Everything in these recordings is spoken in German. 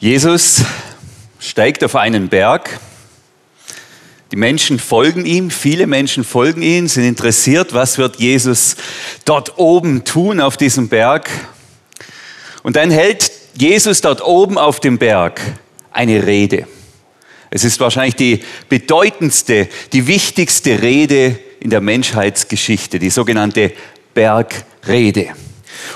Jesus steigt auf einen Berg. Die Menschen folgen ihm, viele Menschen folgen ihm, sind interessiert, was wird Jesus dort oben tun auf diesem Berg. Und dann hält Jesus dort oben auf dem Berg eine Rede. Es ist wahrscheinlich die bedeutendste, die wichtigste Rede in der Menschheitsgeschichte, die sogenannte Bergrede.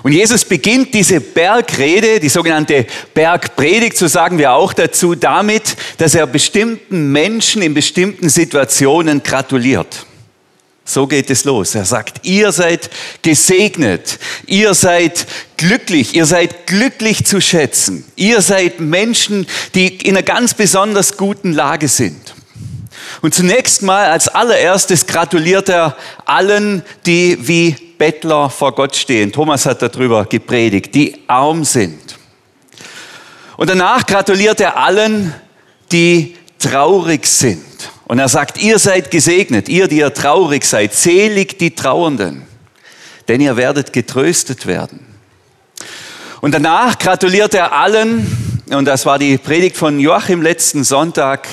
Und Jesus beginnt diese Bergrede, die sogenannte Bergpredigt, so sagen wir auch dazu, damit, dass er bestimmten Menschen in bestimmten Situationen gratuliert. So geht es los. Er sagt, ihr seid gesegnet, ihr seid glücklich, ihr seid glücklich zu schätzen, ihr seid Menschen, die in einer ganz besonders guten Lage sind. Und zunächst mal als allererstes gratuliert er allen, die wie Bettler vor Gott stehen. Thomas hat darüber gepredigt, die arm sind. Und danach gratuliert er allen, die traurig sind. Und er sagt, ihr seid gesegnet, ihr, die ihr traurig seid, selig die Trauernden, denn ihr werdet getröstet werden. Und danach gratuliert er allen, und das war die Predigt von Joachim letzten Sonntag,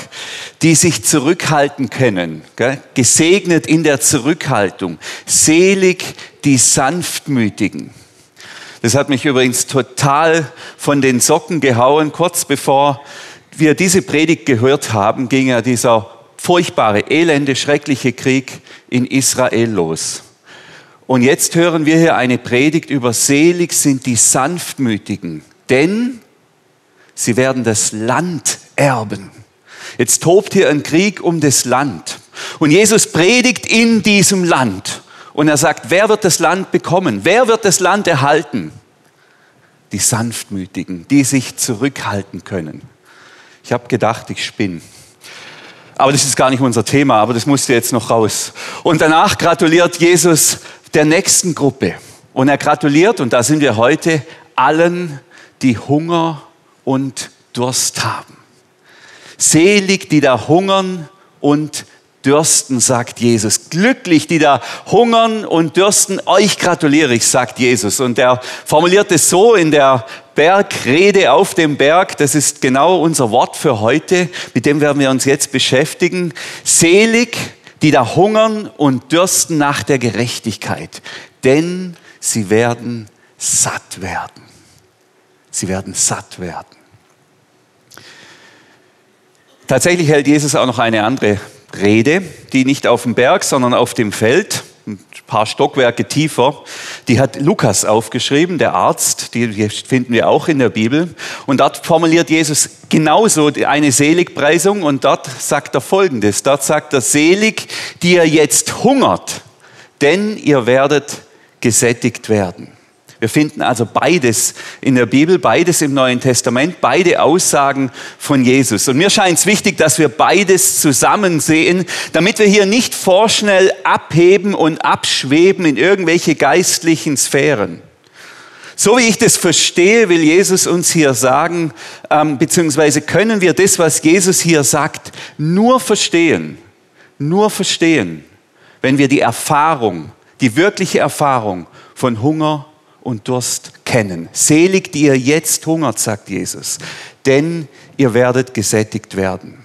die sich zurückhalten können. Gesegnet in der Zurückhaltung. Selig die Sanftmütigen. Das hat mich übrigens total von den Socken gehauen. Kurz bevor wir diese Predigt gehört haben, ging ja dieser furchtbare, elende, schreckliche Krieg in Israel los. Und jetzt hören wir hier eine Predigt über selig sind die Sanftmütigen, denn sie werden das Land erben. Jetzt tobt hier ein Krieg um das Land. Und Jesus predigt in diesem Land. Und er sagt, wer wird das Land bekommen? Wer wird das Land erhalten? Die Sanftmütigen, die sich zurückhalten können. Ich habe gedacht, ich spinne. Aber das ist gar nicht unser Thema, aber das musste jetzt noch raus. Und danach gratuliert Jesus der nächsten Gruppe. Und er gratuliert, und da sind wir heute, allen, die Hunger und Durst haben. Selig, die da hungern und dürsten, sagt Jesus. Glücklich, die da hungern und dürsten, euch gratuliere ich, sagt Jesus. Und er formuliert es so in der Bergrede auf dem Berg, das ist genau unser Wort für heute, mit dem werden wir uns jetzt beschäftigen. Selig, die da hungern und dürsten nach der Gerechtigkeit, denn sie werden satt werden. Sie werden satt werden. Tatsächlich hält Jesus auch noch eine andere Rede, die nicht auf dem Berg, sondern auf dem Feld, ein paar Stockwerke tiefer, die hat Lukas aufgeschrieben, der Arzt, die finden wir auch in der Bibel. Und dort formuliert Jesus genauso eine Seligpreisung und dort sagt er Folgendes. Dort sagt er, selig, die ihr jetzt hungert, denn ihr werdet gesättigt werden. Wir finden also beides in der Bibel, beides im Neuen Testament, beide Aussagen von Jesus. Und mir scheint es wichtig, dass wir beides zusammen sehen, damit wir hier nicht vorschnell abheben und abschweben in irgendwelche geistlichen Sphären. So wie ich das verstehe, will Jesus uns hier sagen, ähm, beziehungsweise können wir das, was Jesus hier sagt, nur verstehen, nur verstehen, wenn wir die Erfahrung, die wirkliche Erfahrung von Hunger und Durst kennen. Selig, die ihr jetzt hungert, sagt Jesus, denn ihr werdet gesättigt werden.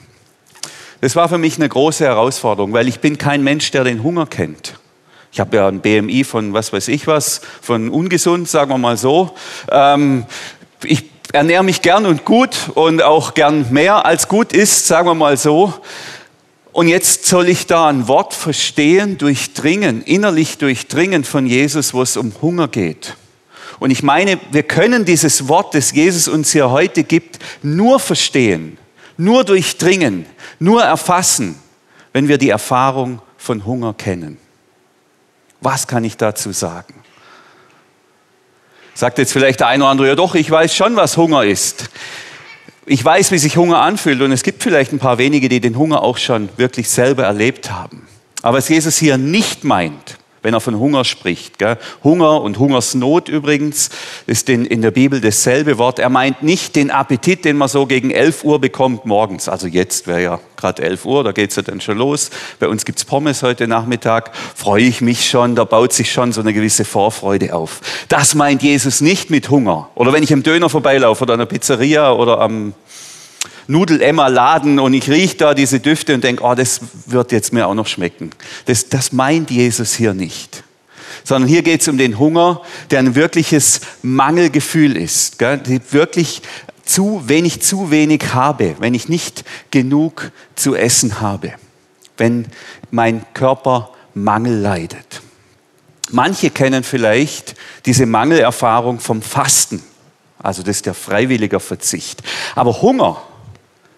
Das war für mich eine große Herausforderung, weil ich bin kein Mensch, der den Hunger kennt. Ich habe ja ein BMI von was weiß ich was, von ungesund, sagen wir mal so. Ähm, ich ernähre mich gern und gut und auch gern mehr als gut ist, sagen wir mal so. Und jetzt soll ich da ein Wort verstehen, durchdringen, innerlich durchdringen von Jesus, wo es um Hunger geht. Und ich meine, wir können dieses Wort, das Jesus uns hier heute gibt, nur verstehen, nur durchdringen, nur erfassen, wenn wir die Erfahrung von Hunger kennen. Was kann ich dazu sagen? Sagt jetzt vielleicht der eine oder andere, ja doch, ich weiß schon, was Hunger ist. Ich weiß, wie sich Hunger anfühlt und es gibt vielleicht ein paar wenige, die den Hunger auch schon wirklich selber erlebt haben. Aber was Jesus hier nicht meint, wenn er von Hunger spricht. Gell? Hunger und Hungersnot übrigens ist in, in der Bibel dasselbe Wort. Er meint nicht den Appetit, den man so gegen 11 Uhr bekommt morgens. Also jetzt wäre ja gerade 11 Uhr, da geht es ja dann schon los. Bei uns gibt es Pommes heute Nachmittag. Freue ich mich schon, da baut sich schon so eine gewisse Vorfreude auf. Das meint Jesus nicht mit Hunger. Oder wenn ich am Döner vorbeilaufe oder an der Pizzeria oder am Nudel-Emma-Laden und ich rieche da diese Düfte und denke, oh, das wird jetzt mir auch noch schmecken. Das, das meint Jesus hier nicht. Sondern hier geht es um den Hunger, der ein wirkliches Mangelgefühl ist. Gell? Wirklich zu, wenn ich zu wenig habe, wenn ich nicht genug zu essen habe, wenn mein Körper Mangel leidet. Manche kennen vielleicht diese Mangelerfahrung vom Fasten. Also das ist der freiwillige Verzicht. Aber Hunger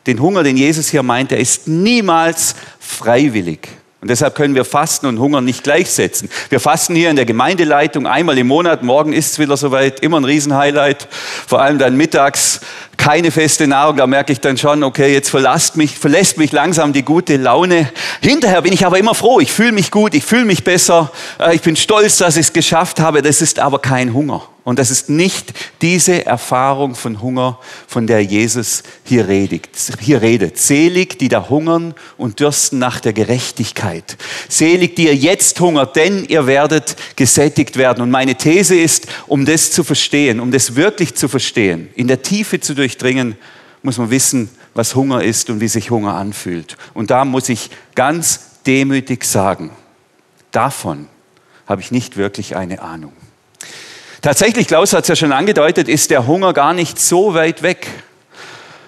den Hunger, den Jesus hier meint, der ist niemals freiwillig. Und deshalb können wir Fasten und Hunger nicht gleichsetzen. Wir fasten hier in der Gemeindeleitung einmal im Monat. Morgen ist es wieder soweit. Immer ein Riesenhighlight. Vor allem dann mittags keine feste Nahrung. Da merke ich dann schon, okay, jetzt verlässt mich, verlässt mich langsam die gute Laune. Hinterher bin ich aber immer froh. Ich fühle mich gut. Ich fühle mich besser. Äh, ich bin stolz, dass ich es geschafft habe. Das ist aber kein Hunger. Und das ist nicht diese Erfahrung von Hunger, von der Jesus hier redet. Hier redet. Selig, die da hungern und dürsten nach der Gerechtigkeit. Selig, die ihr jetzt hungert, denn ihr werdet gesättigt werden. Und meine These ist, um das zu verstehen, um das wirklich zu verstehen, in der Tiefe zu durchdringen, muss man wissen, was Hunger ist und wie sich Hunger anfühlt. Und da muss ich ganz demütig sagen, davon habe ich nicht wirklich eine Ahnung. Tatsächlich, Klaus hat es ja schon angedeutet, ist der Hunger gar nicht so weit weg.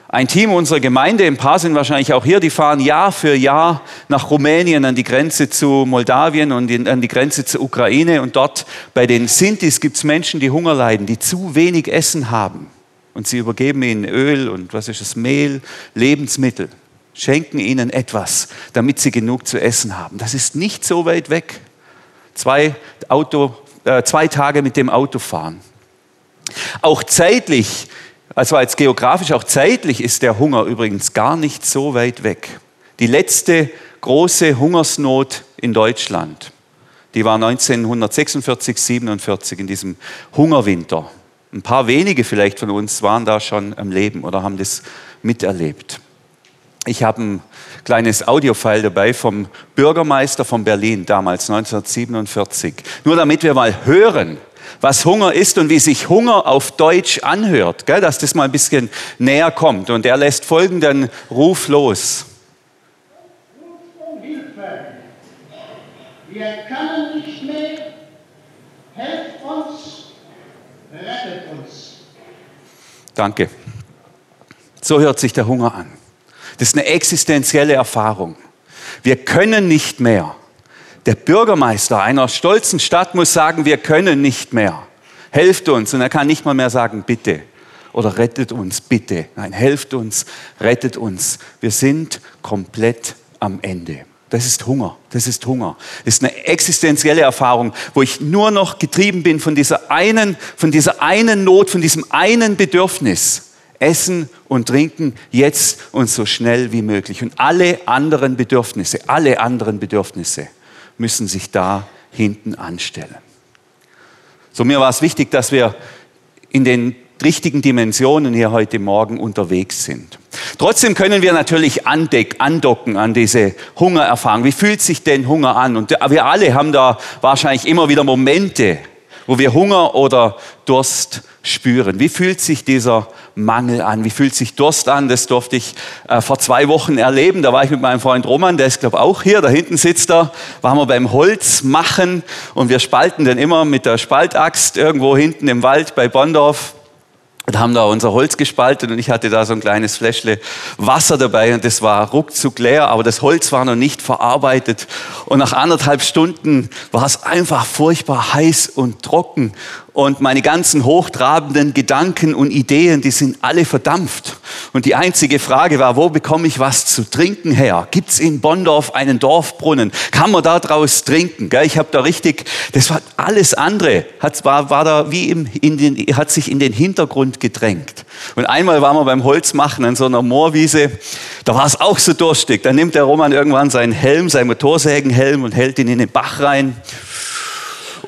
Ein Team unserer Gemeinde, ein paar sind wahrscheinlich auch hier, die fahren Jahr für Jahr nach Rumänien an die Grenze zu Moldawien und an die Grenze zur Ukraine. Und dort bei den Sintis gibt es Menschen, die Hunger leiden, die zu wenig Essen haben. Und sie übergeben ihnen Öl und was ist das, Mehl, Lebensmittel, schenken ihnen etwas, damit sie genug zu essen haben. Das ist nicht so weit weg. Zwei Auto, äh, zwei Tage mit dem Auto fahren. Auch zeitlich, also als geografisch, auch zeitlich ist der Hunger übrigens gar nicht so weit weg. Die letzte große Hungersnot in Deutschland, die war 1946, 47 in diesem Hungerwinter. Ein paar wenige vielleicht von uns waren da schon am Leben oder haben das miterlebt. Ich habe ein kleines Audiofile dabei vom Bürgermeister von Berlin damals 1947. Nur damit wir mal hören, was Hunger ist und wie sich Hunger auf Deutsch anhört, gell, dass das mal ein bisschen näher kommt. Und er lässt folgenden Ruf los. Wir können nicht mehr. Helft uns, rettet uns. Danke. So hört sich der Hunger an. Das ist eine existenzielle Erfahrung. Wir können nicht mehr. Der Bürgermeister einer stolzen Stadt muss sagen, wir können nicht mehr. Helft uns. Und er kann nicht mal mehr sagen, bitte. Oder rettet uns, bitte. Nein, helft uns, rettet uns. Wir sind komplett am Ende. Das ist Hunger. Das ist Hunger. Das ist eine existenzielle Erfahrung, wo ich nur noch getrieben bin von dieser einen, von dieser einen Not, von diesem einen Bedürfnis. Essen und Trinken jetzt und so schnell wie möglich. Und alle anderen Bedürfnisse, alle anderen Bedürfnisse müssen sich da hinten anstellen. So mir war es wichtig, dass wir in den richtigen Dimensionen hier heute Morgen unterwegs sind. Trotzdem können wir natürlich andocken an diese Hungererfahrung. Wie fühlt sich denn Hunger an? Und wir alle haben da wahrscheinlich immer wieder Momente, wo wir Hunger oder Durst spüren. Wie fühlt sich dieser Mangel an? Wie fühlt sich Durst an? Das durfte ich äh, vor zwei Wochen erleben. Da war ich mit meinem Freund Roman, der ist glaube auch hier, da hinten sitzt er. Waren wir beim Holz machen und wir spalten dann immer mit der Spaltaxt irgendwo hinten im Wald bei Bondorf und haben da unser Holz gespalten und ich hatte da so ein kleines Fläschle Wasser dabei und das war ruckzuck leer, aber das Holz war noch nicht verarbeitet. Und nach anderthalb Stunden war es einfach furchtbar heiß und trocken und meine ganzen hochtrabenden Gedanken und Ideen, die sind alle verdampft. Und die einzige Frage war, wo bekomme ich was zu trinken her? Gibt es in Bondorf einen Dorfbrunnen? Kann man da draus trinken? Ich habe da richtig, das war alles andere, hat, war, war da wie im, in den, hat sich in den Hintergrund gedrängt. Und einmal waren wir beim Holzmachen an so einer Moorwiese, da war es auch so durstig. Da nimmt der Roman irgendwann seinen Helm, seinen Motorsägenhelm und hält ihn in den Bach rein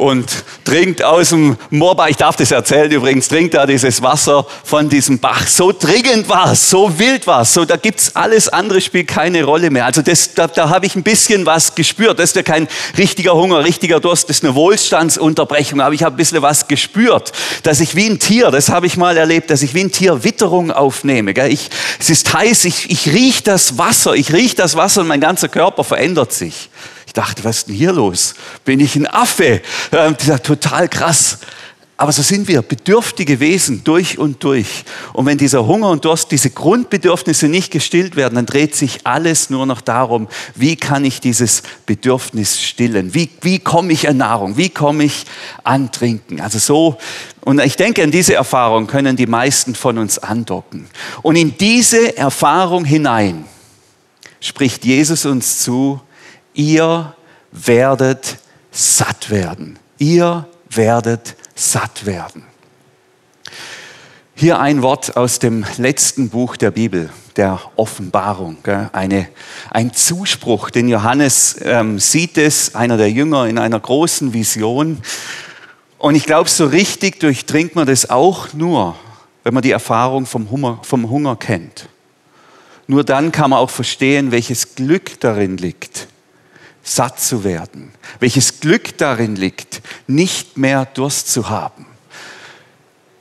und trinkt aus dem Moorbach, ich darf das erzählen übrigens, trinkt da dieses Wasser von diesem Bach. So dringend war es, so wild war es, so, da gibt's alles andere spielt keine Rolle mehr. Also das, da, da habe ich ein bisschen was gespürt. Das ist ja kein richtiger Hunger, richtiger Durst, das ist eine Wohlstandsunterbrechung, aber ich habe ein bisschen was gespürt, dass ich wie ein Tier, das habe ich mal erlebt, dass ich wie ein Tier Witterung aufnehme. Gell? Ich, es ist heiß, ich, ich rieche das Wasser, ich rieche das Wasser und mein ganzer Körper verändert sich. Ich dachte, was ist denn hier los? Bin ich ein Affe? Ähm, total krass. Aber so sind wir, bedürftige Wesen durch und durch. Und wenn dieser Hunger und Durst, diese Grundbedürfnisse nicht gestillt werden, dann dreht sich alles nur noch darum, wie kann ich dieses Bedürfnis stillen? Wie, wie komme ich an Nahrung? Wie komme ich an Trinken? Also so, und ich denke, an diese Erfahrung können die meisten von uns andocken. Und in diese Erfahrung hinein spricht Jesus uns zu, ihr werdet satt werden. Ihr werdet satt werden. Hier ein Wort aus dem letzten Buch der Bibel, der Offenbarung. Eine, ein Zuspruch, den Johannes ähm, sieht es, einer der Jünger, in einer großen Vision. Und ich glaube, so richtig durchdringt man das auch nur, wenn man die Erfahrung vom Hunger, vom Hunger kennt. Nur dann kann man auch verstehen, welches Glück darin liegt, satt zu werden. Welches Glück darin liegt, nicht mehr Durst zu haben.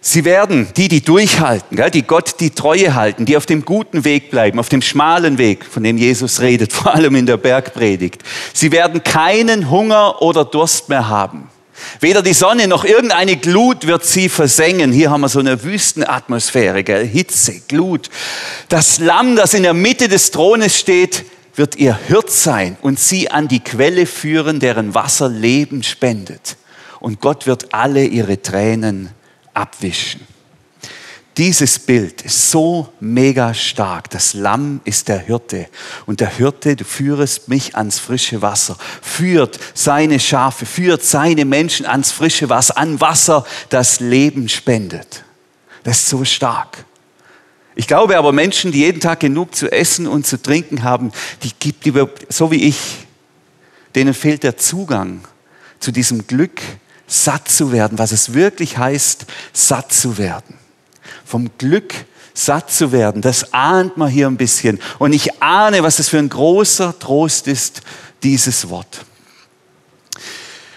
Sie werden die, die durchhalten, die Gott die Treue halten, die auf dem guten Weg bleiben, auf dem schmalen Weg, von dem Jesus redet, vor allem in der Bergpredigt. Sie werden keinen Hunger oder Durst mehr haben. Weder die Sonne noch irgendeine Glut wird sie versengen. Hier haben wir so eine Wüstenatmosphäre, gell? Hitze, Glut. Das Lamm, das in der Mitte des Thrones steht, wird ihr Hirt sein und sie an die Quelle führen, deren Wasser Leben spendet. Und Gott wird alle ihre Tränen abwischen. Dieses Bild ist so mega stark. Das Lamm ist der Hirte. Und der Hirte, du führest mich ans frische Wasser, führt seine Schafe, führt seine Menschen ans frische Wasser, an Wasser, das Leben spendet. Das ist so stark. Ich glaube aber, Menschen, die jeden Tag genug zu essen und zu trinken haben, die gibt, die, so wie ich, denen fehlt der Zugang zu diesem Glück, satt zu werden, was es wirklich heißt, satt zu werden. Vom Glück satt zu werden, das ahnt man hier ein bisschen. Und ich ahne, was das für ein großer Trost ist, dieses Wort.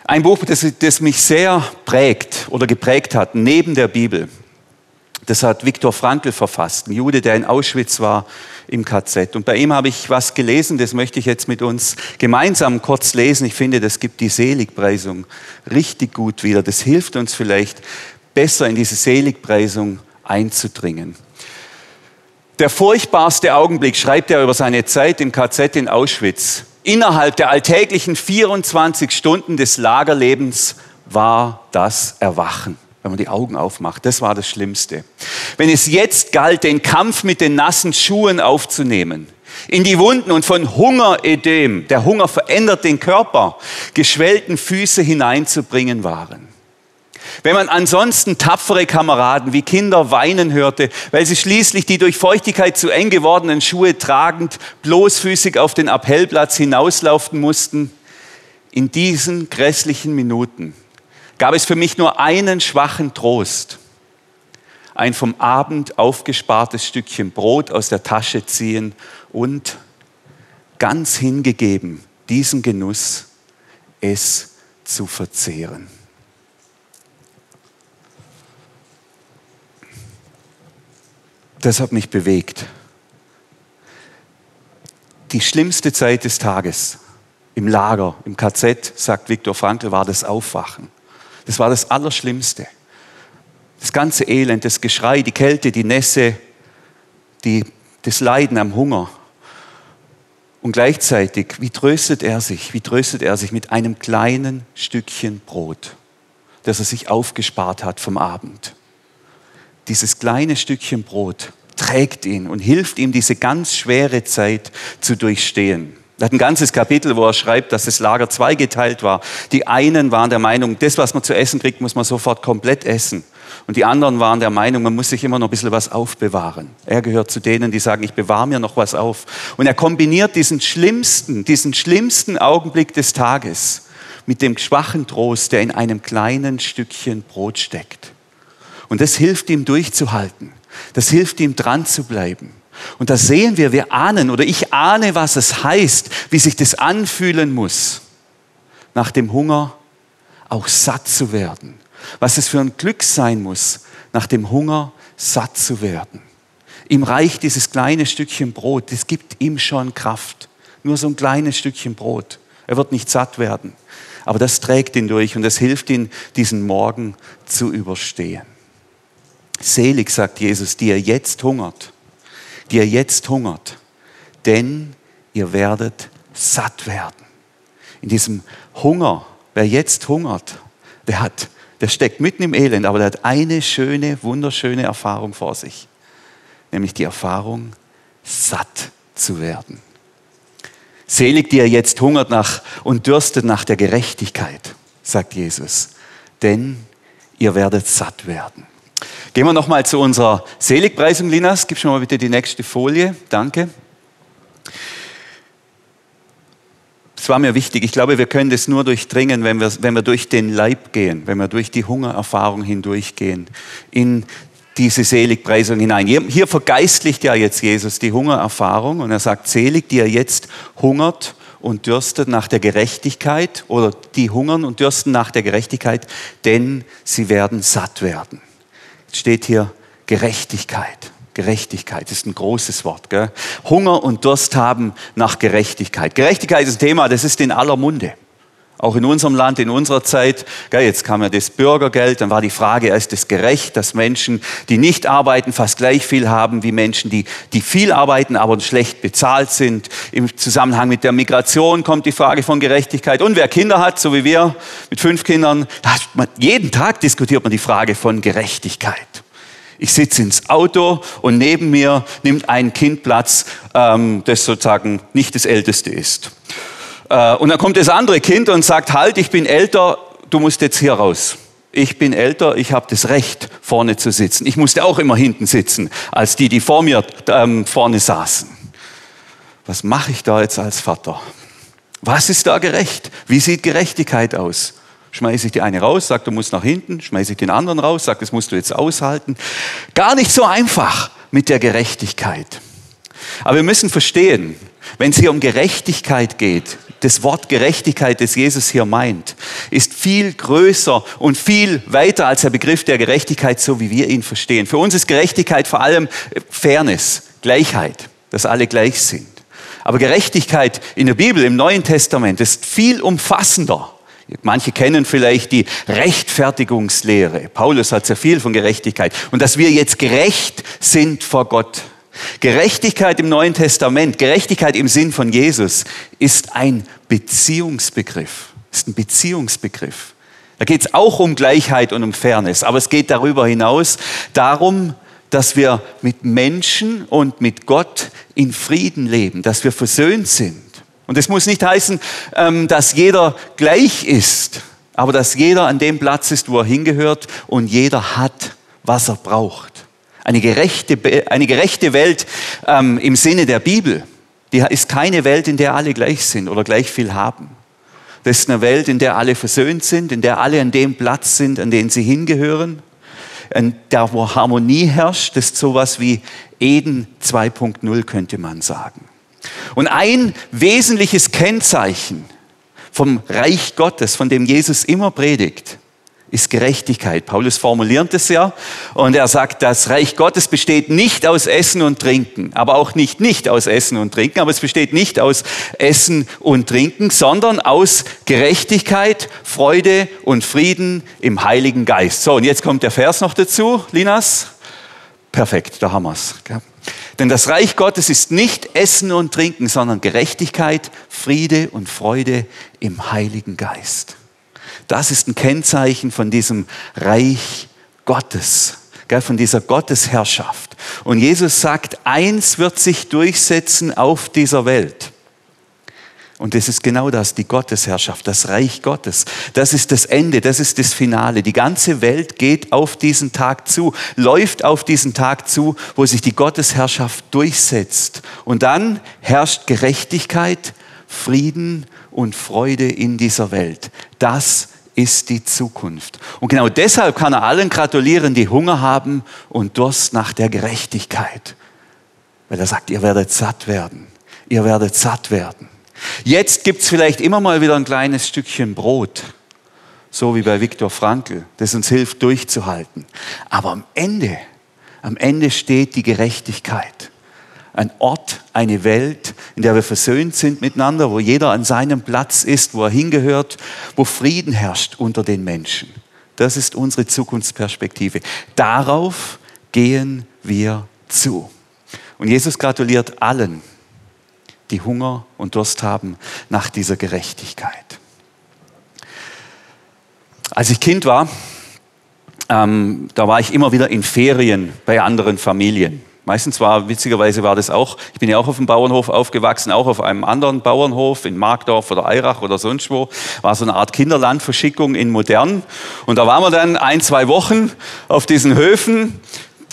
Ein Buch, das, das mich sehr prägt oder geprägt hat, neben der Bibel, das hat Viktor Frankl verfasst, ein Jude, der in Auschwitz war im KZ. Und bei ihm habe ich was gelesen, das möchte ich jetzt mit uns gemeinsam kurz lesen. Ich finde, das gibt die Seligpreisung richtig gut wieder. Das hilft uns vielleicht besser in diese Seligpreisung einzudringen. Der furchtbarste Augenblick, schreibt er über seine Zeit im KZ in Auschwitz, innerhalb der alltäglichen 24 Stunden des Lagerlebens war das Erwachen wenn man die Augen aufmacht. Das war das Schlimmste. Wenn es jetzt galt, den Kampf mit den nassen Schuhen aufzunehmen, in die Wunden und von Hungeredem, der Hunger verändert den Körper, geschwellten Füße hineinzubringen waren. Wenn man ansonsten tapfere Kameraden wie Kinder weinen hörte, weil sie schließlich die durch Feuchtigkeit zu eng gewordenen Schuhe tragend bloßfüßig auf den Appellplatz hinauslaufen mussten, in diesen grässlichen Minuten gab es für mich nur einen schwachen Trost. Ein vom Abend aufgespartes Stückchen Brot aus der Tasche ziehen und ganz hingegeben diesen Genuss, es zu verzehren. Das hat mich bewegt. Die schlimmste Zeit des Tages im Lager, im KZ, sagt Viktor Frankl, war das Aufwachen. Das war das Allerschlimmste. Das ganze Elend, das Geschrei, die Kälte, die Nässe, die, das Leiden am Hunger. Und gleichzeitig, wie tröstet er sich? Wie tröstet er sich mit einem kleinen Stückchen Brot, das er sich aufgespart hat vom Abend? Dieses kleine Stückchen Brot trägt ihn und hilft ihm, diese ganz schwere Zeit zu durchstehen. Er hat ein ganzes Kapitel, wo er schreibt, dass das Lager zweigeteilt war. Die einen waren der Meinung, das, was man zu essen kriegt, muss man sofort komplett essen. Und die anderen waren der Meinung, man muss sich immer noch ein bisschen was aufbewahren. Er gehört zu denen, die sagen, ich bewahre mir noch was auf. Und er kombiniert diesen schlimmsten, diesen schlimmsten Augenblick des Tages, mit dem schwachen Trost, der in einem kleinen Stückchen Brot steckt. Und das hilft ihm durchzuhalten. Das hilft ihm dran zu bleiben. Und da sehen wir, wir ahnen oder ich ahne, was es heißt, wie sich das anfühlen muss, nach dem Hunger auch satt zu werden. Was es für ein Glück sein muss, nach dem Hunger satt zu werden. Ihm reicht dieses kleine Stückchen Brot, das gibt ihm schon Kraft. Nur so ein kleines Stückchen Brot. Er wird nicht satt werden. Aber das trägt ihn durch und das hilft ihm, diesen Morgen zu überstehen. Selig, sagt Jesus, die ihr jetzt hungert, die ihr jetzt hungert, denn ihr werdet satt werden. In diesem Hunger, wer jetzt hungert, der hat, der steckt mitten im Elend, aber der hat eine schöne, wunderschöne Erfahrung vor sich, nämlich die Erfahrung, satt zu werden. Selig, die ihr jetzt hungert nach und dürstet nach der Gerechtigkeit, sagt Jesus, denn ihr werdet satt werden. Gehen wir nochmal zu unserer Seligpreisung, Linas. Gib schon mal bitte die nächste Folie. Danke. Es war mir wichtig. Ich glaube, wir können das nur durchdringen, wenn wir, wenn wir durch den Leib gehen, wenn wir durch die Hungererfahrung hindurchgehen, in diese Seligpreisung hinein. Hier vergeistlicht ja jetzt Jesus die Hungererfahrung und er sagt, selig, die er jetzt hungert und dürstet nach der Gerechtigkeit oder die hungern und dürsten nach der Gerechtigkeit, denn sie werden satt werden steht hier Gerechtigkeit. Gerechtigkeit ist ein großes Wort. Gell? Hunger und Durst haben nach Gerechtigkeit. Gerechtigkeit ist ein Thema, das ist in aller Munde. Auch in unserem Land, in unserer Zeit, jetzt kam ja das Bürgergeld, dann war die Frage, ist es gerecht, dass Menschen, die nicht arbeiten, fast gleich viel haben wie Menschen, die, die viel arbeiten, aber schlecht bezahlt sind. Im Zusammenhang mit der Migration kommt die Frage von Gerechtigkeit. Und wer Kinder hat, so wie wir, mit fünf Kindern, man, jeden Tag diskutiert man die Frage von Gerechtigkeit. Ich sitze ins Auto und neben mir nimmt ein Kind Platz, ähm, das sozusagen nicht das Älteste ist. Äh, und dann kommt das andere Kind und sagt, halt, ich bin älter, du musst jetzt hier raus. Ich bin älter, ich habe das Recht, vorne zu sitzen. Ich musste auch immer hinten sitzen, als die, die vor mir ähm, vorne saßen. Was mache ich da jetzt als Vater? Was ist da gerecht? Wie sieht Gerechtigkeit aus? Schmeiße ich die eine raus, sag, du musst nach hinten, schmeiße ich den anderen raus, sag, das musst du jetzt aushalten. Gar nicht so einfach mit der Gerechtigkeit. Aber wir müssen verstehen, wenn es hier um Gerechtigkeit geht, das Wort Gerechtigkeit, das Jesus hier meint, ist viel größer und viel weiter als der Begriff der Gerechtigkeit, so wie wir ihn verstehen. Für uns ist Gerechtigkeit vor allem Fairness, Gleichheit, dass alle gleich sind. Aber Gerechtigkeit in der Bibel, im Neuen Testament, ist viel umfassender. Manche kennen vielleicht die Rechtfertigungslehre. Paulus hat sehr viel von Gerechtigkeit. Und dass wir jetzt gerecht sind vor Gott. Gerechtigkeit im Neuen Testament, Gerechtigkeit im Sinn von Jesus, ist ein Beziehungsbegriff. Ist ein Beziehungsbegriff. Da geht es auch um Gleichheit und um Fairness, aber es geht darüber hinaus darum, dass wir mit Menschen und mit Gott in Frieden leben, dass wir versöhnt sind. Und es muss nicht heißen, ähm, dass jeder gleich ist, aber dass jeder an dem Platz ist, wo er hingehört und jeder hat, was er braucht. Eine gerechte, eine gerechte Welt ähm, im Sinne der Bibel, die ist keine Welt, in der alle gleich sind oder gleich viel haben. Das ist eine Welt, in der alle versöhnt sind, in der alle an dem Platz sind, an den sie hingehören, in der wo Harmonie herrscht. Das ist sowas wie Eden 2.0 könnte man sagen. Und ein wesentliches Kennzeichen vom Reich Gottes, von dem Jesus immer predigt, ist Gerechtigkeit. Paulus formuliert es ja und er sagt, das Reich Gottes besteht nicht aus Essen und Trinken, aber auch nicht nicht aus Essen und Trinken, aber es besteht nicht aus Essen und Trinken, sondern aus Gerechtigkeit, Freude und Frieden im Heiligen Geist. So, und jetzt kommt der Vers noch dazu, Linas. Perfekt, da haben wir es. Denn das Reich Gottes ist nicht Essen und Trinken, sondern Gerechtigkeit, Friede und Freude im Heiligen Geist. Das ist ein Kennzeichen von diesem Reich Gottes, von dieser Gottesherrschaft. Und Jesus sagt, eins wird sich durchsetzen auf dieser Welt. Und das ist genau das, die Gottesherrschaft, das Reich Gottes. Das ist das Ende, das ist das Finale. Die ganze Welt geht auf diesen Tag zu, läuft auf diesen Tag zu, wo sich die Gottesherrschaft durchsetzt. Und dann herrscht Gerechtigkeit, Frieden und Freude in dieser Welt. Das ist die Zukunft. Und genau deshalb kann er allen gratulieren, die Hunger haben und Durst nach der Gerechtigkeit. Weil er sagt, ihr werdet satt werden. Ihr werdet satt werden. Jetzt gibt es vielleicht immer mal wieder ein kleines Stückchen Brot, so wie bei Viktor Frankl, das uns hilft durchzuhalten. Aber am Ende, am Ende steht die Gerechtigkeit. Ein Ort, eine Welt, in der wir versöhnt sind miteinander, wo jeder an seinem Platz ist, wo er hingehört, wo Frieden herrscht unter den Menschen. Das ist unsere Zukunftsperspektive. Darauf gehen wir zu. Und Jesus gratuliert allen, die Hunger und Durst haben nach dieser Gerechtigkeit. Als ich Kind war, ähm, da war ich immer wieder in Ferien bei anderen Familien. Meistens war, witzigerweise war das auch, ich bin ja auch auf dem Bauernhof aufgewachsen, auch auf einem anderen Bauernhof in Markdorf oder Eirach oder sonst wo. War so eine Art Kinderlandverschickung in modern. Und da waren wir dann ein, zwei Wochen auf diesen Höfen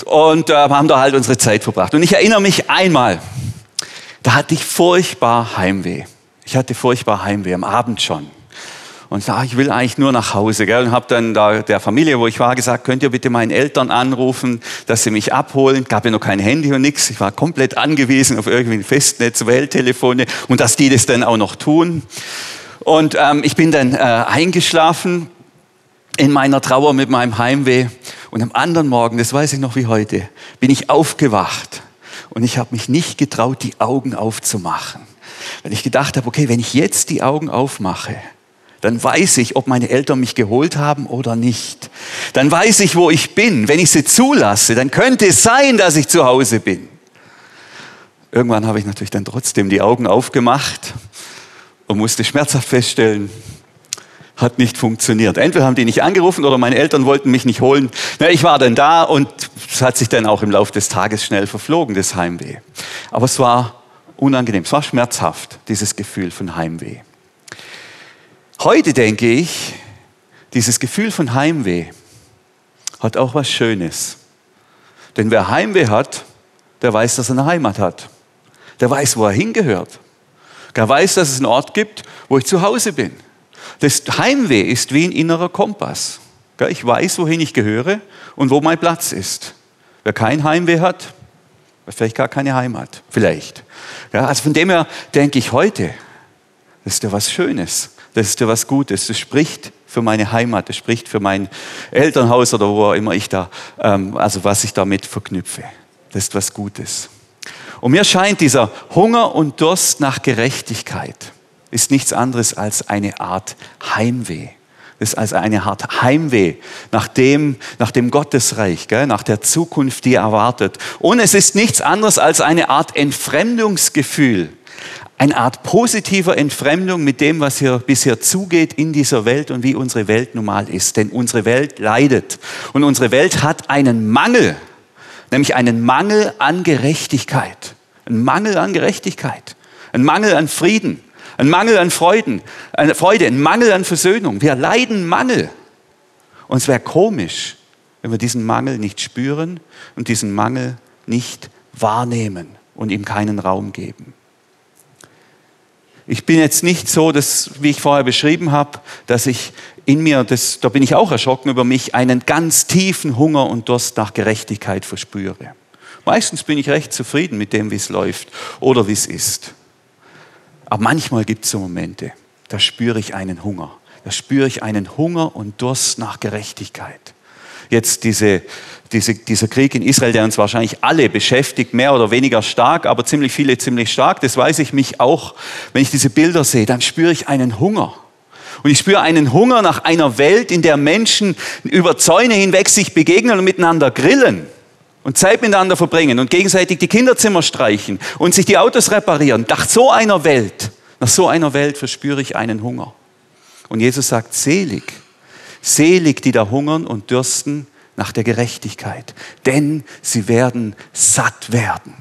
und äh, haben da halt unsere Zeit verbracht. Und ich erinnere mich einmal, da hatte ich furchtbar Heimweh. Ich hatte furchtbar Heimweh, am Abend schon. Und sag, ich will eigentlich nur nach Hause. Gell? Und habe dann da der Familie, wo ich war, gesagt, könnt ihr bitte meinen Eltern anrufen, dass sie mich abholen. Gab ja noch kein Handy und nichts. Ich war komplett angewiesen auf irgendwie ein Festnetz, Welttelefone und dass die das dann auch noch tun. Und ähm, ich bin dann äh, eingeschlafen in meiner Trauer mit meinem Heimweh. Und am anderen Morgen, das weiß ich noch wie heute, bin ich aufgewacht und ich habe mich nicht getraut, die Augen aufzumachen. Weil ich gedacht habe, okay, wenn ich jetzt die Augen aufmache, dann weiß ich, ob meine Eltern mich geholt haben oder nicht. Dann weiß ich, wo ich bin. Wenn ich sie zulasse, dann könnte es sein, dass ich zu Hause bin. Irgendwann habe ich natürlich dann trotzdem die Augen aufgemacht und musste schmerzhaft feststellen, hat nicht funktioniert. Entweder haben die nicht angerufen oder meine Eltern wollten mich nicht holen. Na, ich war dann da und es hat sich dann auch im Laufe des Tages schnell verflogen, das Heimweh. Aber es war unangenehm, es war schmerzhaft, dieses Gefühl von Heimweh. Heute denke ich, dieses Gefühl von Heimweh hat auch was Schönes. Denn wer Heimweh hat, der weiß, dass er eine Heimat hat. Der weiß, wo er hingehört. Der weiß, dass es einen Ort gibt, wo ich zu Hause bin. Das Heimweh ist wie ein innerer Kompass. Ich weiß, wohin ich gehöre und wo mein Platz ist. Wer kein Heimweh hat, hat vielleicht gar keine Heimat. Vielleicht. also von dem her denke ich heute, das ist ja was Schönes. Das ist ja was Gutes. Das spricht für meine Heimat, das spricht für mein Elternhaus oder wo auch immer ich da, ähm, also was ich damit verknüpfe. Das ist was Gutes. Und mir scheint dieser Hunger und Durst nach Gerechtigkeit ist nichts anderes als eine Art Heimweh. Das ist also eine Art Heimweh nach dem, nach dem Gottesreich, gell, nach der Zukunft, die erwartet. Und es ist nichts anderes als eine Art Entfremdungsgefühl eine Art positiver Entfremdung mit dem, was hier bisher zugeht in dieser Welt und wie unsere Welt normal ist. Denn unsere Welt leidet und unsere Welt hat einen Mangel, nämlich einen Mangel an Gerechtigkeit. Ein Mangel an Gerechtigkeit, ein Mangel an Frieden, ein Mangel an Freuden, eine Freude, ein Mangel an Versöhnung. Wir leiden Mangel. Und es wäre komisch, wenn wir diesen Mangel nicht spüren und diesen Mangel nicht wahrnehmen und ihm keinen Raum geben. Ich bin jetzt nicht so, dass, wie ich vorher beschrieben habe, dass ich in mir, das, da bin ich auch erschrocken über mich, einen ganz tiefen Hunger und Durst nach Gerechtigkeit verspüre. Meistens bin ich recht zufrieden mit dem, wie es läuft oder wie es ist. Aber manchmal gibt es so Momente, da spüre ich einen Hunger. Da spüre ich einen Hunger und Durst nach Gerechtigkeit jetzt diese, diese, dieser Krieg in Israel, der uns wahrscheinlich alle beschäftigt, mehr oder weniger stark, aber ziemlich viele ziemlich stark, das weiß ich mich auch, wenn ich diese Bilder sehe, dann spüre ich einen Hunger. Und ich spüre einen Hunger nach einer Welt, in der Menschen über Zäune hinweg sich begegnen und miteinander grillen und Zeit miteinander verbringen und gegenseitig die Kinderzimmer streichen und sich die Autos reparieren. Nach so einer Welt, nach so einer Welt verspüre ich einen Hunger. Und Jesus sagt, selig Selig, die da hungern und dürsten nach der Gerechtigkeit, denn sie werden satt werden.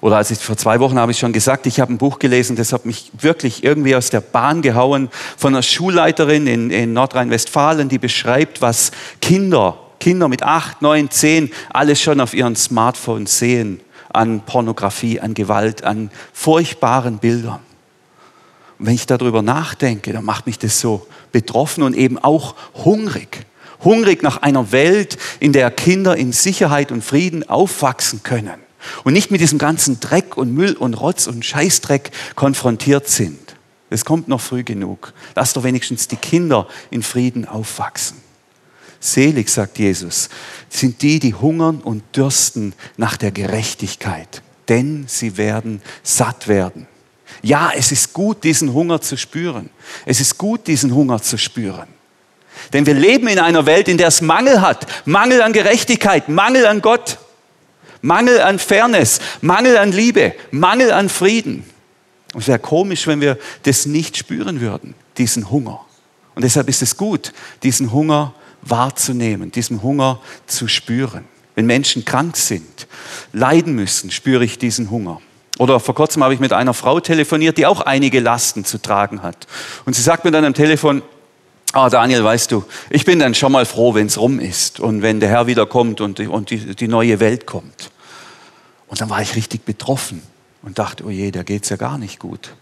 Oder als ich vor zwei Wochen habe ich schon gesagt, ich habe ein Buch gelesen, das hat mich wirklich irgendwie aus der Bahn gehauen von einer Schulleiterin in, in Nordrhein-Westfalen, die beschreibt, was Kinder, Kinder mit acht, neun, zehn, alles schon auf ihren Smartphones sehen an Pornografie, an Gewalt, an furchtbaren Bildern. Wenn ich darüber nachdenke, dann macht mich das so betroffen und eben auch hungrig. Hungrig nach einer Welt, in der Kinder in Sicherheit und Frieden aufwachsen können und nicht mit diesem ganzen Dreck und Müll und Rotz und Scheißdreck konfrontiert sind. Es kommt noch früh genug. Lass doch wenigstens die Kinder in Frieden aufwachsen. Selig, sagt Jesus, sind die, die hungern und dürsten nach der Gerechtigkeit, denn sie werden satt werden. Ja, es ist gut, diesen Hunger zu spüren. Es ist gut, diesen Hunger zu spüren. Denn wir leben in einer Welt, in der es Mangel hat. Mangel an Gerechtigkeit, Mangel an Gott, Mangel an Fairness, Mangel an Liebe, Mangel an Frieden. Und es wäre komisch, wenn wir das nicht spüren würden, diesen Hunger. Und deshalb ist es gut, diesen Hunger wahrzunehmen, diesen Hunger zu spüren. Wenn Menschen krank sind, leiden müssen, spüre ich diesen Hunger. Oder vor kurzem habe ich mit einer Frau telefoniert, die auch einige Lasten zu tragen hat. Und sie sagt mir dann am Telefon, Ah, Daniel, weißt du, ich bin dann schon mal froh, wenn es rum ist und wenn der Herr wieder kommt und, und die, die neue Welt kommt. Und dann war ich richtig betroffen und dachte, oh je, da geht's ja gar nicht gut.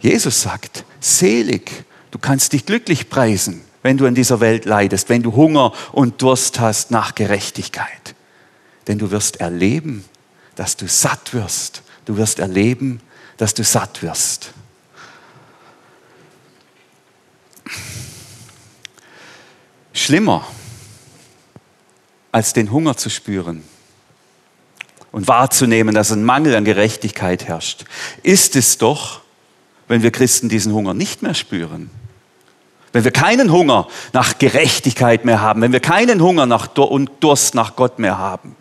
Jesus sagt, selig, du kannst dich glücklich preisen, wenn du in dieser Welt leidest, wenn du Hunger und Durst hast nach Gerechtigkeit. Denn du wirst erleben, dass du satt wirst. Du wirst erleben, dass du satt wirst. Schlimmer als den Hunger zu spüren und wahrzunehmen, dass ein Mangel an Gerechtigkeit herrscht, ist es doch, wenn wir Christen diesen Hunger nicht mehr spüren. Wenn wir keinen Hunger nach Gerechtigkeit mehr haben, wenn wir keinen Hunger nach und Durst nach Gott mehr haben.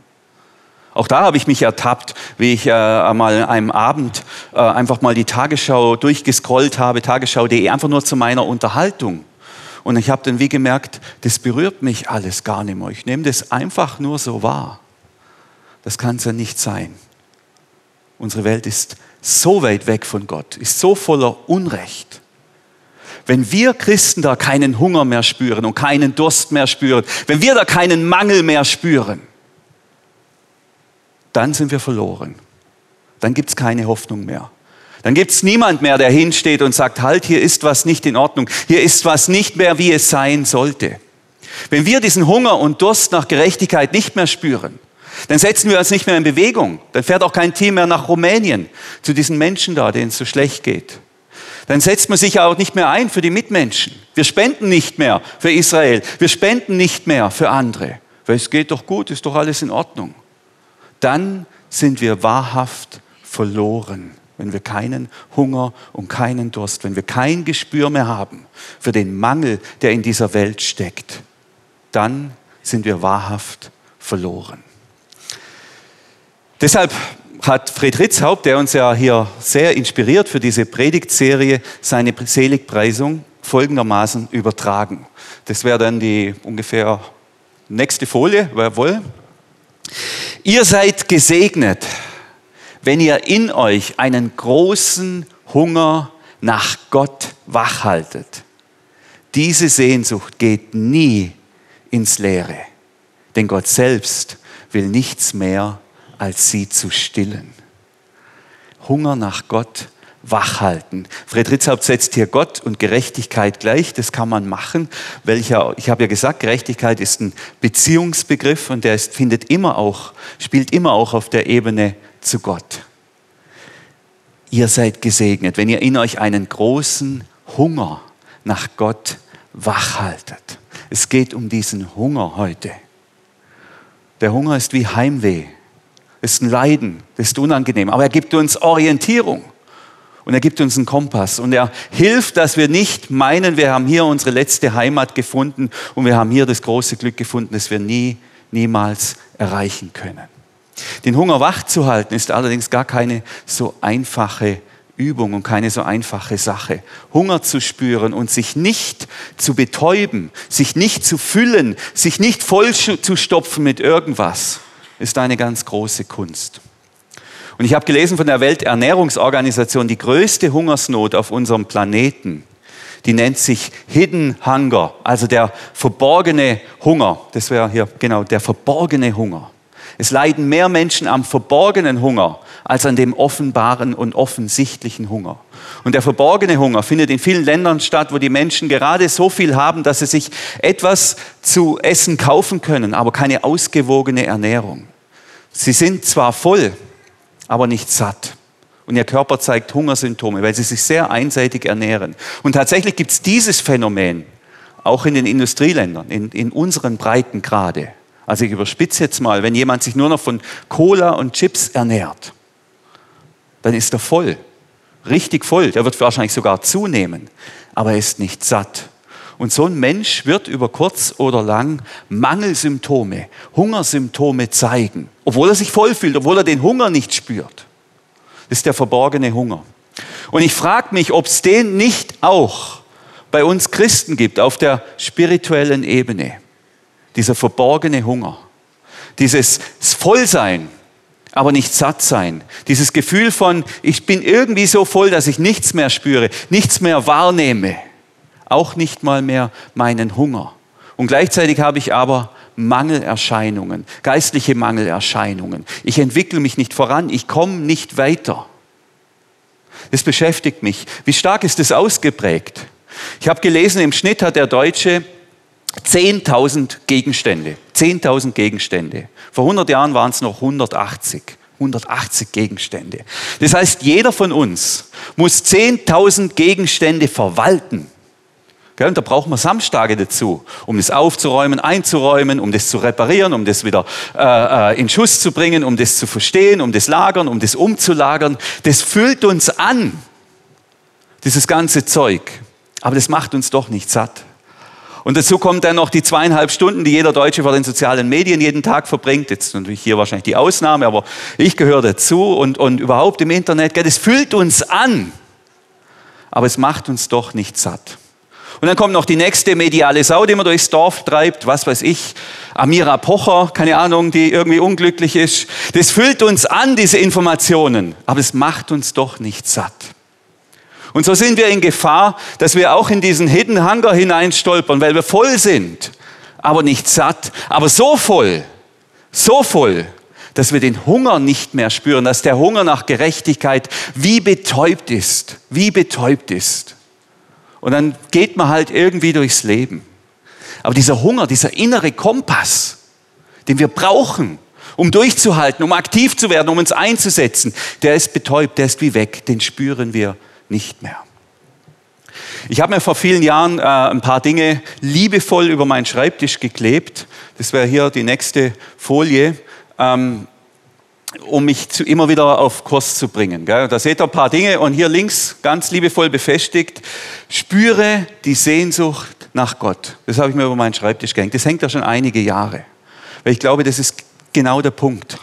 Auch da habe ich mich ertappt, wie ich äh, an einem Abend äh, einfach mal die Tagesschau durchgescrollt habe, tagesschau.de, einfach nur zu meiner Unterhaltung. Und ich habe dann wie gemerkt, das berührt mich alles gar nicht mehr. Ich nehme das einfach nur so wahr. Das kann es ja nicht sein. Unsere Welt ist so weit weg von Gott, ist so voller Unrecht. Wenn wir Christen da keinen Hunger mehr spüren und keinen Durst mehr spüren, wenn wir da keinen Mangel mehr spüren, dann sind wir verloren. Dann gibt es keine Hoffnung mehr. Dann gibt es niemand mehr, der hinsteht und sagt, halt, hier ist was nicht in Ordnung, hier ist was nicht mehr, wie es sein sollte. Wenn wir diesen Hunger und Durst nach Gerechtigkeit nicht mehr spüren, dann setzen wir uns nicht mehr in Bewegung. Dann fährt auch kein Team mehr nach Rumänien zu diesen Menschen da, denen es so schlecht geht. Dann setzt man sich auch nicht mehr ein für die Mitmenschen. Wir spenden nicht mehr für Israel. Wir spenden nicht mehr für andere. Weil es geht doch gut, ist doch alles in Ordnung dann sind wir wahrhaft verloren, wenn wir keinen Hunger und keinen Durst, wenn wir kein Gespür mehr haben für den Mangel, der in dieser Welt steckt, dann sind wir wahrhaft verloren. Deshalb hat Fred Ritzhaupt, der uns ja hier sehr inspiriert für diese Predigtserie, seine Seligpreisung folgendermaßen übertragen. Das wäre dann die ungefähr nächste Folie, jawohl. Ihr seid gesegnet, wenn ihr in euch einen großen Hunger nach Gott wachhaltet. Diese Sehnsucht geht nie ins Leere, denn Gott selbst will nichts mehr, als sie zu stillen. Hunger nach Gott wachhalten. Fred Ritzhaupt setzt hier Gott und Gerechtigkeit gleich. Das kann man machen. Welcher, ich habe ja gesagt, Gerechtigkeit ist ein Beziehungsbegriff und der ist, findet immer auch, spielt immer auch auf der Ebene zu Gott. Ihr seid gesegnet, wenn ihr in euch einen großen Hunger nach Gott wachhaltet. Es geht um diesen Hunger heute. Der Hunger ist wie Heimweh. Ist ein Leiden, ist unangenehm, aber er gibt uns Orientierung und er gibt uns einen Kompass und er hilft, dass wir nicht meinen, wir haben hier unsere letzte Heimat gefunden und wir haben hier das große Glück gefunden, das wir nie, niemals erreichen können. Den Hunger wach zu halten ist allerdings gar keine so einfache Übung und keine so einfache Sache. Hunger zu spüren und sich nicht zu betäuben, sich nicht zu füllen, sich nicht voll zu stopfen mit irgendwas, ist eine ganz große Kunst. Und ich habe gelesen von der Welternährungsorganisation, die größte Hungersnot auf unserem Planeten, die nennt sich Hidden Hunger, also der verborgene Hunger. Das wäre hier genau der verborgene Hunger. Es leiden mehr Menschen am verborgenen Hunger als an dem offenbaren und offensichtlichen Hunger. Und der verborgene Hunger findet in vielen Ländern statt, wo die Menschen gerade so viel haben, dass sie sich etwas zu essen kaufen können, aber keine ausgewogene Ernährung. Sie sind zwar voll, aber nicht satt. Und ihr Körper zeigt Hungersymptome, weil sie sich sehr einseitig ernähren. Und tatsächlich gibt es dieses Phänomen auch in den Industrieländern, in, in unseren Breitengrade. Also ich überspitze jetzt mal, wenn jemand sich nur noch von Cola und Chips ernährt, dann ist er voll, richtig voll. Der wird wahrscheinlich sogar zunehmen, aber er ist nicht satt. Und so ein Mensch wird über kurz oder lang Mangelsymptome, Hungersymptome zeigen, obwohl er sich voll fühlt, obwohl er den Hunger nicht spürt. Das ist der verborgene Hunger. Und ich frage mich, ob es den nicht auch bei uns Christen gibt auf der spirituellen Ebene. Dieser verborgene Hunger, dieses Vollsein, aber nicht satt sein. Dieses Gefühl von, ich bin irgendwie so voll, dass ich nichts mehr spüre, nichts mehr wahrnehme, auch nicht mal mehr meinen Hunger. Und gleichzeitig habe ich aber Mangelerscheinungen, geistliche Mangelerscheinungen. Ich entwickle mich nicht voran, ich komme nicht weiter. Das beschäftigt mich. Wie stark ist das ausgeprägt? Ich habe gelesen, im Schnitt hat der Deutsche 10.000 Gegenstände. 10.000 Gegenstände. Vor 100 Jahren waren es noch 180. 180 Gegenstände. Das heißt, jeder von uns muss 10.000 Gegenstände verwalten. Und da braucht man Samstage dazu, um das aufzuräumen, einzuräumen, um das zu reparieren, um das wieder äh, äh, in Schuss zu bringen, um das zu verstehen, um das lagern, um das umzulagern. Das füllt uns an, dieses ganze Zeug. Aber das macht uns doch nicht satt. Und dazu kommt dann noch die zweieinhalb Stunden, die jeder Deutsche vor den sozialen Medien jeden Tag verbringt. Jetzt natürlich hier wahrscheinlich die Ausnahme, aber ich gehöre dazu und, und überhaupt im Internet. Gell, das füllt uns an, aber es macht uns doch nicht satt. Und dann kommt noch die nächste mediale Sau, die man durchs Dorf treibt, was weiß ich, Amira Pocher, keine Ahnung, die irgendwie unglücklich ist. Das füllt uns an, diese Informationen, aber es macht uns doch nicht satt. Und so sind wir in Gefahr, dass wir auch in diesen Hidden Hunger hineinstolpern, weil wir voll sind, aber nicht satt, aber so voll, so voll, dass wir den Hunger nicht mehr spüren, dass der Hunger nach Gerechtigkeit wie betäubt ist, wie betäubt ist. Und dann geht man halt irgendwie durchs Leben. Aber dieser Hunger, dieser innere Kompass, den wir brauchen, um durchzuhalten, um aktiv zu werden, um uns einzusetzen, der ist betäubt, der ist wie weg, den spüren wir nicht mehr. Ich habe mir vor vielen Jahren äh, ein paar Dinge liebevoll über meinen Schreibtisch geklebt. Das wäre hier die nächste Folie, ähm, um mich zu, immer wieder auf Kurs zu bringen. Gell? Da seht ihr ein paar Dinge und hier links ganz liebevoll befestigt. Spüre die Sehnsucht nach Gott. Das habe ich mir über meinen Schreibtisch gehängt. Das hängt ja schon einige Jahre. Weil ich glaube, das ist genau der Punkt.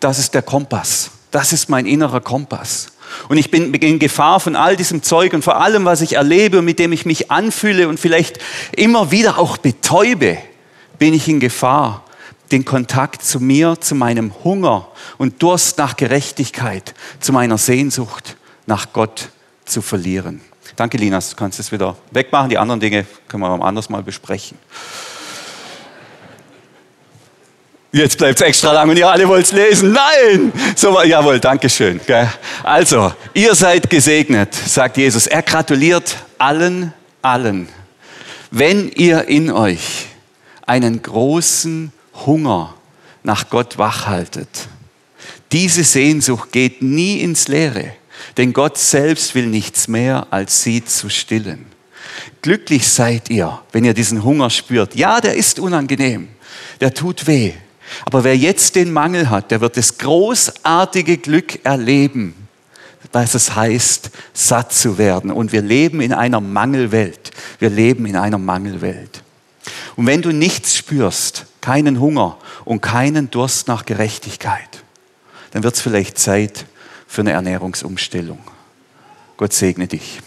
Das ist der Kompass. Das ist mein innerer Kompass. Und ich bin in Gefahr von all diesem Zeug und vor allem, was ich erlebe und mit dem ich mich anfühle und vielleicht immer wieder auch betäube, bin ich in Gefahr, den Kontakt zu mir, zu meinem Hunger und Durst nach Gerechtigkeit, zu meiner Sehnsucht nach Gott zu verlieren. Danke, Linas, du kannst es wieder wegmachen. Die anderen Dinge können wir anders mal besprechen. Jetzt bleibt es extra lang und ihr alle wollt es lesen. Nein! So, jawohl, danke schön. Also, ihr seid gesegnet, sagt Jesus. Er gratuliert allen, allen, wenn ihr in euch einen großen Hunger nach Gott wachhaltet. Diese Sehnsucht geht nie ins Leere, denn Gott selbst will nichts mehr, als sie zu stillen. Glücklich seid ihr, wenn ihr diesen Hunger spürt. Ja, der ist unangenehm, der tut weh. Aber wer jetzt den Mangel hat, der wird das großartige Glück erleben, was es heißt, satt zu werden. Und wir leben in einer Mangelwelt. Wir leben in einer Mangelwelt. Und wenn du nichts spürst, keinen Hunger und keinen Durst nach Gerechtigkeit, dann wird es vielleicht Zeit für eine Ernährungsumstellung. Gott segne dich.